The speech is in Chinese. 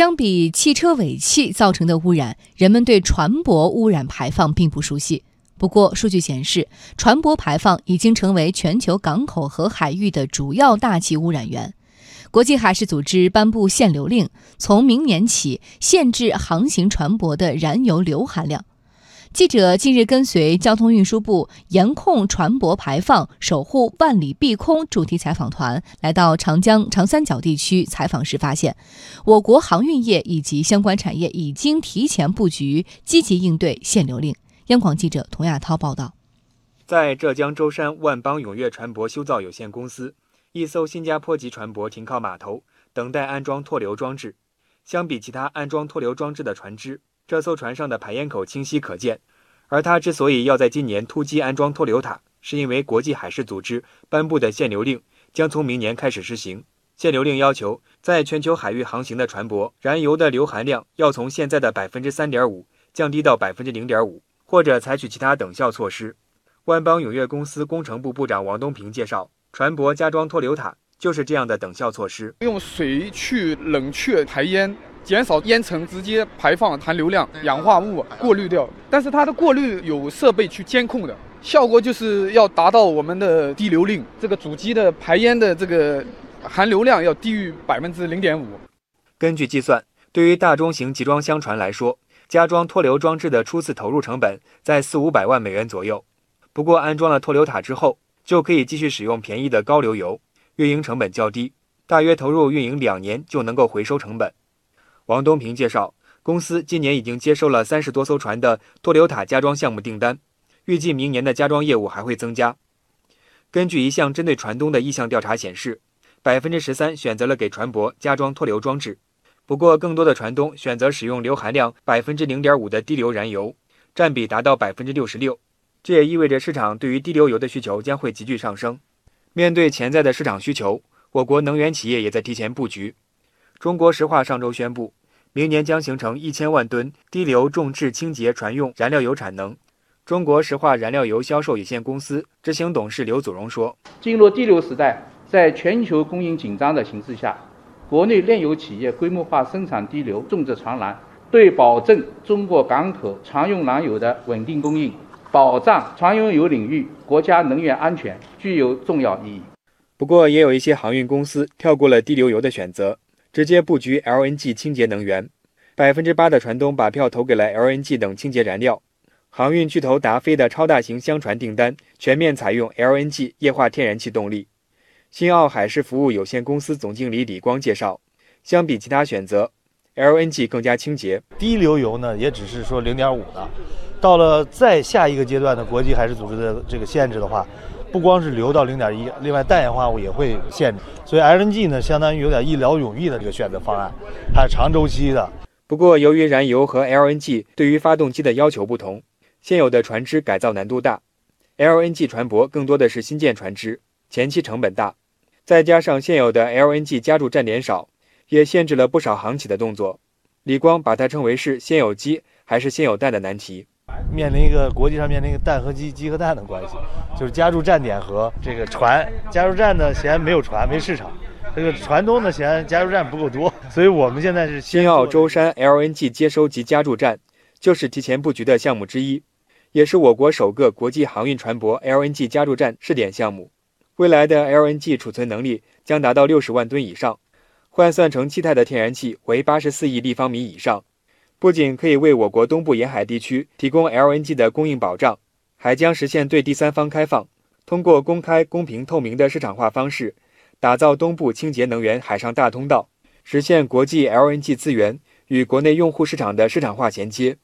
相比汽车尾气造成的污染，人们对船舶污染排放并不熟悉。不过，数据显示，船舶排放已经成为全球港口和海域的主要大气污染源。国际海事组织颁布限流令，从明年起限制航行船舶的燃油硫含量。记者近日跟随交通运输部“严控船舶排放，守护万里碧空”主题采访团来到长江长三角地区采访时，发现我国航运业以及相关产业已经提前布局，积极应对限流令。央广记者童亚涛报道。在浙江舟山万邦永悦船舶修造有限公司，一艘新加坡籍船舶停靠码头，等待安装脱硫装置。相比其他安装脱硫装置的船只，这艘船上的排烟口清晰可见，而它之所以要在今年突击安装脱硫塔，是因为国际海事组织颁布的限流令将从明年开始实行。限流令要求，在全球海域航行的船舶，燃油的硫含量要从现在的百分之三点五降低到百分之零点五，或者采取其他等效措施。万邦永悦公司工程部部长王东平介绍，船舶加装脱硫塔就是这样的等效措施，用水去冷却排烟。减少烟尘直接排放含硫量、氧化物过滤掉，但是它的过滤有设备去监控的，效果就是要达到我们的低硫令，这个主机的排烟的这个含硫量要低于百分之零点五。根据计算，对于大中型集装箱船来说，加装脱硫装置的初次投入成本在四五百万美元左右。不过安装了脱硫塔之后，就可以继续使用便宜的高硫油，运营成本较低，大约投入运营两年就能够回收成本。王东平介绍，公司今年已经接收了三十多艘船的脱硫塔加装项目订单，预计明年的加装业务还会增加。根据一项针对船东的意向调查显示，百分之十三选择了给船舶加装脱硫装置，不过更多的船东选择使用硫含量百分之零点五的低硫燃油，占比达到百分之六十六。这也意味着市场对于低硫油的需求将会急剧上升。面对潜在的市场需求，我国能源企业也在提前布局。中国石化上周宣布。明年将形成一千万吨低硫重质清洁船用燃料油产能。中国石化燃料油销售有限公司执行董事刘祖荣说：“进入低硫时代，在全球供应紧张的形势下，国内炼油企业规模化生产低硫重质船燃，对保证中国港口常用燃油的稳定供应、保障船用油领域国家能源安全具有重要意义。”不过，也有一些航运公司跳过了低硫油的选择。直接布局 LNG 清洁能源，百分之八的船东把票投给了 LNG 等清洁燃料。航运巨头达飞的超大型箱船订单全面采用 LNG 液化天然气动力。新奥海事服务有限公司总经理李光介绍，相比其他选择，LNG 更加清洁。低硫油呢，也只是说零点五的，到了再下一个阶段的国际海事组织的这个限制的话。不光是流到零点一，另外氮氧化物也会限制，所以 LNG 呢，相当于有点一劳永逸的这个选择方案，它是长周期的。不过，由于燃油和 LNG 对于发动机的要求不同，现有的船只改造难度大，LNG 船舶更多的是新建船只，前期成本大，再加上现有的 LNG 加注站点少，也限制了不少航企的动作。李光把它称为是先有鸡还是先有蛋的难题。面临一个国际上面临一个蛋和鸡、鸡和蛋的关系，就是加注站点和这个船。加油站呢，显然没有船，没市场；这个船东呢，显然加油站不够多。所以我们现在是新澳舟山 LNG 接收及加注站，就是提前布局的项目之一，也是我国首个国际航运船舶 LNG 加注站试点项目。未来的 LNG 储存能力将达到六十万吨以上，换算成气态的天然气为八十四亿立方米以上。不仅可以为我国东部沿海地区提供 LNG 的供应保障，还将实现对第三方开放，通过公开、公平、透明的市场化方式，打造东部清洁能源海上大通道，实现国际 LNG 资源与国内用户市场的市场化衔接。